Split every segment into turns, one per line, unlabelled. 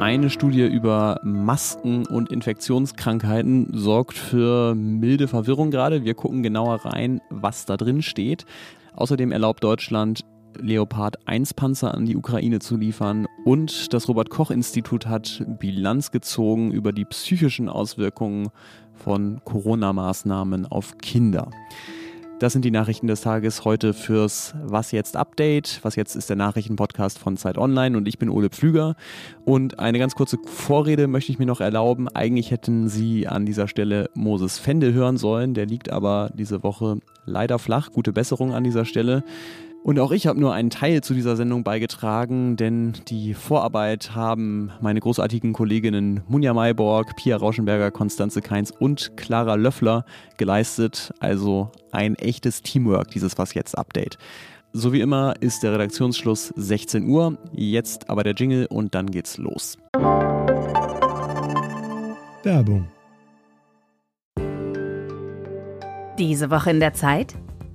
Eine Studie über Masken und Infektionskrankheiten sorgt für milde Verwirrung gerade. Wir gucken genauer rein, was da drin steht. Außerdem erlaubt Deutschland Leopard 1 Panzer an die Ukraine zu liefern und das Robert Koch Institut hat Bilanz gezogen über die psychischen Auswirkungen von Corona-Maßnahmen auf Kinder. Das sind die Nachrichten des Tages heute fürs Was jetzt Update. Was jetzt ist der Nachrichtenpodcast von Zeit Online und ich bin Ole Pflüger. Und eine ganz kurze Vorrede möchte ich mir noch erlauben. Eigentlich hätten Sie an dieser Stelle Moses Fende hören sollen. Der liegt aber diese Woche leider flach. Gute Besserung an dieser Stelle. Und auch ich habe nur einen Teil zu dieser Sendung beigetragen, denn die Vorarbeit haben meine großartigen Kolleginnen Munja Mayborg, Pia Rauschenberger, Konstanze Keins und Clara Löffler geleistet. Also ein echtes Teamwork, dieses Was jetzt Update. So wie immer ist der Redaktionsschluss 16 Uhr. Jetzt aber der Jingle und dann geht's los.
Werbung.
Diese Woche in der Zeit?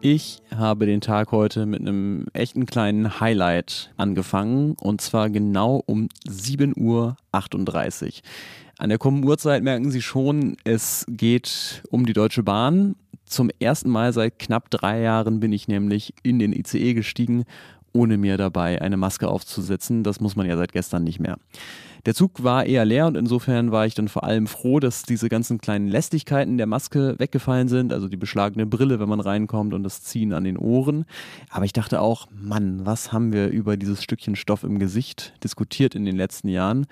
Ich habe den Tag heute mit einem echten kleinen Highlight angefangen und zwar genau um 7.38 Uhr. An der kommenden Uhrzeit merken Sie schon, es geht um die Deutsche Bahn. Zum ersten Mal seit knapp drei Jahren bin ich nämlich in den ICE gestiegen, ohne mir dabei eine Maske aufzusetzen. Das muss man ja seit gestern nicht mehr. Der Zug war eher leer und insofern war ich dann vor allem froh, dass diese ganzen kleinen Lästigkeiten der Maske weggefallen sind, also die beschlagene Brille, wenn man reinkommt und das Ziehen an den Ohren. Aber ich dachte auch, Mann, was haben wir über dieses Stückchen Stoff im Gesicht diskutiert in den letzten Jahren?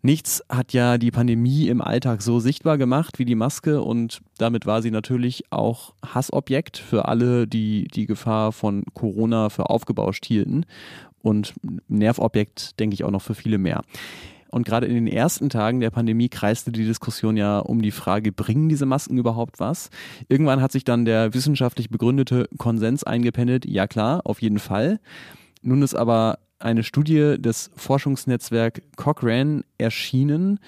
Nichts hat ja die Pandemie im Alltag so sichtbar gemacht wie die Maske und damit war sie natürlich auch Hassobjekt für alle, die die Gefahr von Corona für aufgebauscht hielten und Nervobjekt, denke ich, auch noch für viele mehr. Und gerade in den ersten Tagen der Pandemie kreiste die Diskussion ja um die Frage, bringen diese Masken überhaupt was? Irgendwann hat sich dann der wissenschaftlich begründete Konsens eingependelt, ja klar, auf jeden Fall. Nun ist aber eine Studie des Forschungsnetzwerk Cochrane erschienen,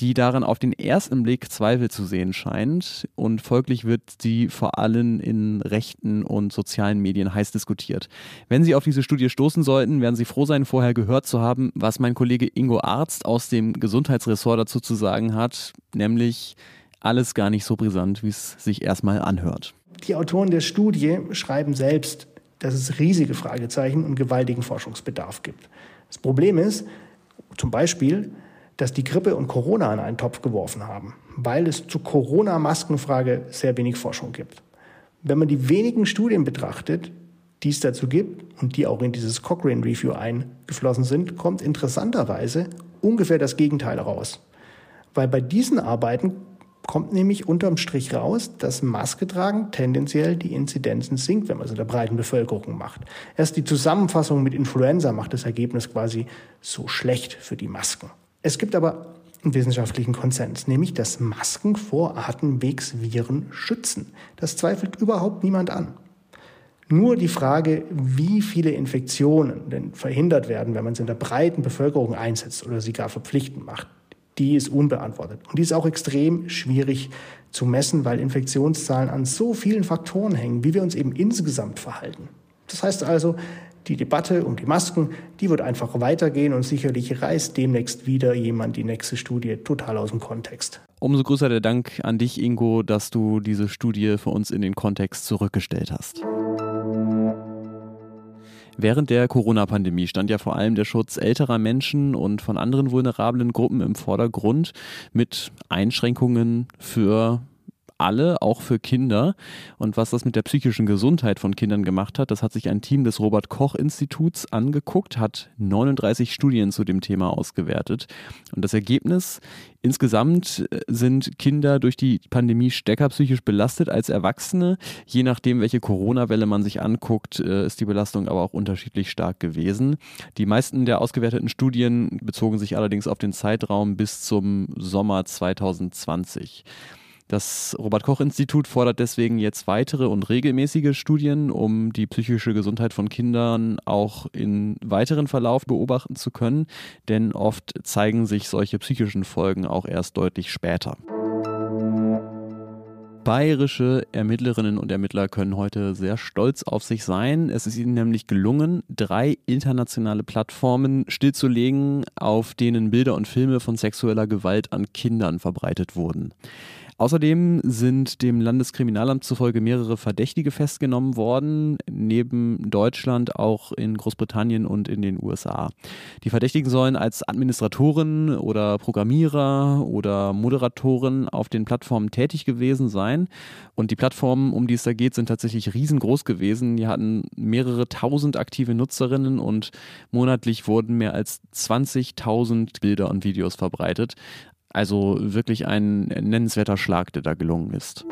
die daran auf den ersten Blick Zweifel zu sehen scheint und folglich wird sie vor allem in rechten und sozialen Medien heiß diskutiert. Wenn Sie auf diese Studie stoßen sollten, werden Sie froh sein, vorher gehört zu haben, was mein Kollege Ingo Arzt aus dem Gesundheitsressort dazu zu sagen hat, nämlich alles gar nicht so brisant, wie es sich erstmal anhört.
Die Autoren der Studie schreiben selbst, dass es riesige Fragezeichen und gewaltigen Forschungsbedarf gibt. Das Problem ist, zum Beispiel, dass die Grippe und Corona in einen Topf geworfen haben, weil es zur Corona-Maskenfrage sehr wenig Forschung gibt. Wenn man die wenigen Studien betrachtet, die es dazu gibt und die auch in dieses Cochrane Review eingeflossen sind, kommt interessanterweise ungefähr das Gegenteil raus. Weil bei diesen Arbeiten kommt nämlich unterm Strich raus, dass Maske tragen tendenziell die Inzidenzen sinkt, wenn man es in der breiten Bevölkerung macht. Erst die Zusammenfassung mit Influenza macht das Ergebnis quasi so schlecht für die Masken. Es gibt aber einen wissenschaftlichen Konsens, nämlich dass Masken vor Atemwegsviren schützen. Das zweifelt überhaupt niemand an. Nur die Frage, wie viele Infektionen denn verhindert werden, wenn man es in der breiten Bevölkerung einsetzt oder sie gar verpflichtend macht, die ist unbeantwortet. Und die ist auch extrem schwierig zu messen, weil Infektionszahlen an so vielen Faktoren hängen, wie wir uns eben insgesamt verhalten. Das heißt also, die Debatte um die Masken, die wird einfach weitergehen und sicherlich reißt demnächst wieder jemand die nächste Studie total aus dem Kontext.
Umso größer der Dank an dich, Ingo, dass du diese Studie für uns in den Kontext zurückgestellt hast. Während der Corona-Pandemie stand ja vor allem der Schutz älterer Menschen und von anderen vulnerablen Gruppen im Vordergrund mit Einschränkungen für alle, auch für Kinder. Und was das mit der psychischen Gesundheit von Kindern gemacht hat, das hat sich ein Team des Robert Koch Instituts angeguckt, hat 39 Studien zu dem Thema ausgewertet. Und das Ergebnis, insgesamt äh, sind Kinder durch die Pandemie stärker psychisch belastet als Erwachsene. Je nachdem, welche Corona-Welle man sich anguckt, äh, ist die Belastung aber auch unterschiedlich stark gewesen. Die meisten der ausgewerteten Studien bezogen sich allerdings auf den Zeitraum bis zum Sommer 2020. Das Robert Koch Institut fordert deswegen jetzt weitere und regelmäßige Studien, um die psychische Gesundheit von Kindern auch in weiteren Verlauf beobachten zu können, denn oft zeigen sich solche psychischen Folgen auch erst deutlich später. Bayerische Ermittlerinnen und Ermittler können heute sehr stolz auf sich sein. Es ist ihnen nämlich gelungen, drei internationale Plattformen stillzulegen, auf denen Bilder und Filme von sexueller Gewalt an Kindern verbreitet wurden. Außerdem sind dem Landeskriminalamt zufolge mehrere Verdächtige festgenommen worden, neben Deutschland auch in Großbritannien und in den USA. Die Verdächtigen sollen als Administratoren oder Programmierer oder Moderatoren auf den Plattformen tätig gewesen sein. Und die Plattformen, um die es da geht, sind tatsächlich riesengroß gewesen. Die hatten mehrere tausend aktive Nutzerinnen und monatlich wurden mehr als 20.000 Bilder und Videos verbreitet. Also wirklich ein nennenswerter Schlag, der da gelungen ist.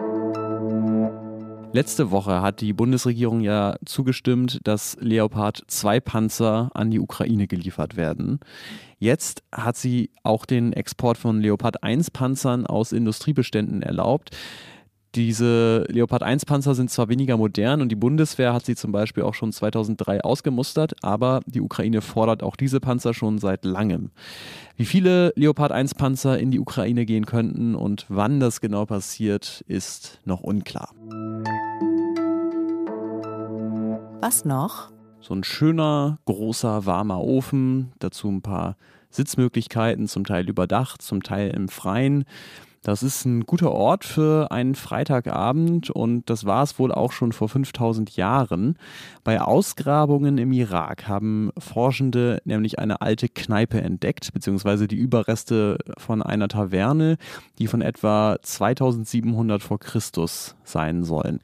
Letzte Woche hat die Bundesregierung ja zugestimmt, dass Leopard 2 Panzer an die Ukraine geliefert werden. Jetzt hat sie auch den Export von Leopard 1 Panzern aus Industriebeständen erlaubt. Diese Leopard 1 Panzer sind zwar weniger modern und die Bundeswehr hat sie zum Beispiel auch schon 2003 ausgemustert, aber die Ukraine fordert auch diese Panzer schon seit langem. Wie viele Leopard 1 Panzer in die Ukraine gehen könnten und wann das genau passiert, ist noch unklar.
Was noch?
So ein schöner, großer, warmer Ofen, dazu ein paar Sitzmöglichkeiten, zum Teil überdacht, zum Teil im Freien. Das ist ein guter Ort für einen Freitagabend und das war es wohl auch schon vor 5000 Jahren. Bei Ausgrabungen im Irak haben Forschende nämlich eine alte Kneipe entdeckt, beziehungsweise die Überreste von einer Taverne, die von etwa 2700 vor Christus sein sollen.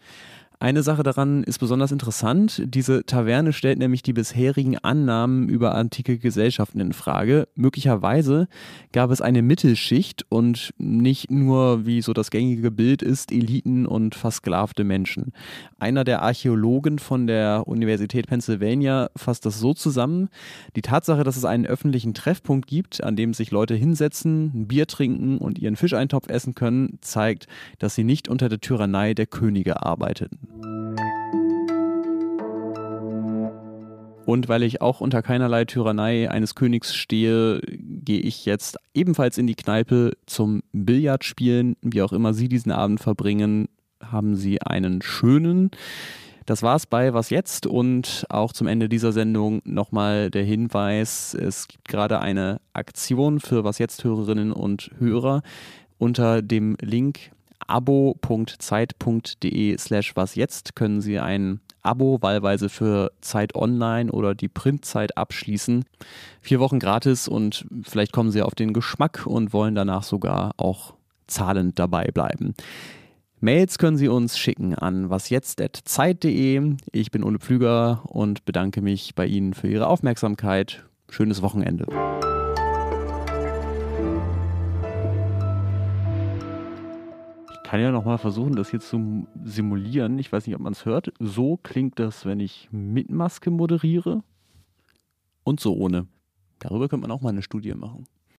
Eine Sache daran ist besonders interessant. Diese Taverne stellt nämlich die bisherigen Annahmen über antike Gesellschaften in Frage. Möglicherweise gab es eine Mittelschicht und nicht nur, wie so das gängige Bild ist, Eliten und versklavte Menschen. Einer der Archäologen von der Universität Pennsylvania fasst das so zusammen. Die Tatsache, dass es einen öffentlichen Treffpunkt gibt, an dem sich Leute hinsetzen, ein Bier trinken und ihren Fischeintopf essen können, zeigt, dass sie nicht unter der Tyrannei der Könige arbeiteten. Und weil ich auch unter keinerlei Tyrannei eines Königs stehe, gehe ich jetzt ebenfalls in die Kneipe zum Billardspielen. Wie auch immer Sie diesen Abend verbringen, haben Sie einen schönen. Das war's bei Was jetzt und auch zum Ende dieser Sendung nochmal der Hinweis, es gibt gerade eine Aktion für Was jetzt Hörerinnen und Hörer unter dem Link abo.zeit.de slash was jetzt können Sie ein Abo wahlweise für Zeit Online oder die Printzeit abschließen. Vier Wochen gratis und vielleicht kommen Sie auf den Geschmack und wollen danach sogar auch zahlend dabei bleiben. Mails können Sie uns schicken an wasjetzt.zeit.de. Ich bin Ole Pflüger und bedanke mich bei Ihnen für Ihre Aufmerksamkeit. Schönes Wochenende. Kann ja nochmal versuchen, das hier zu simulieren. Ich weiß nicht, ob man es hört. So klingt das, wenn ich mit Maske moderiere und so ohne. Darüber könnte man auch mal eine Studie machen.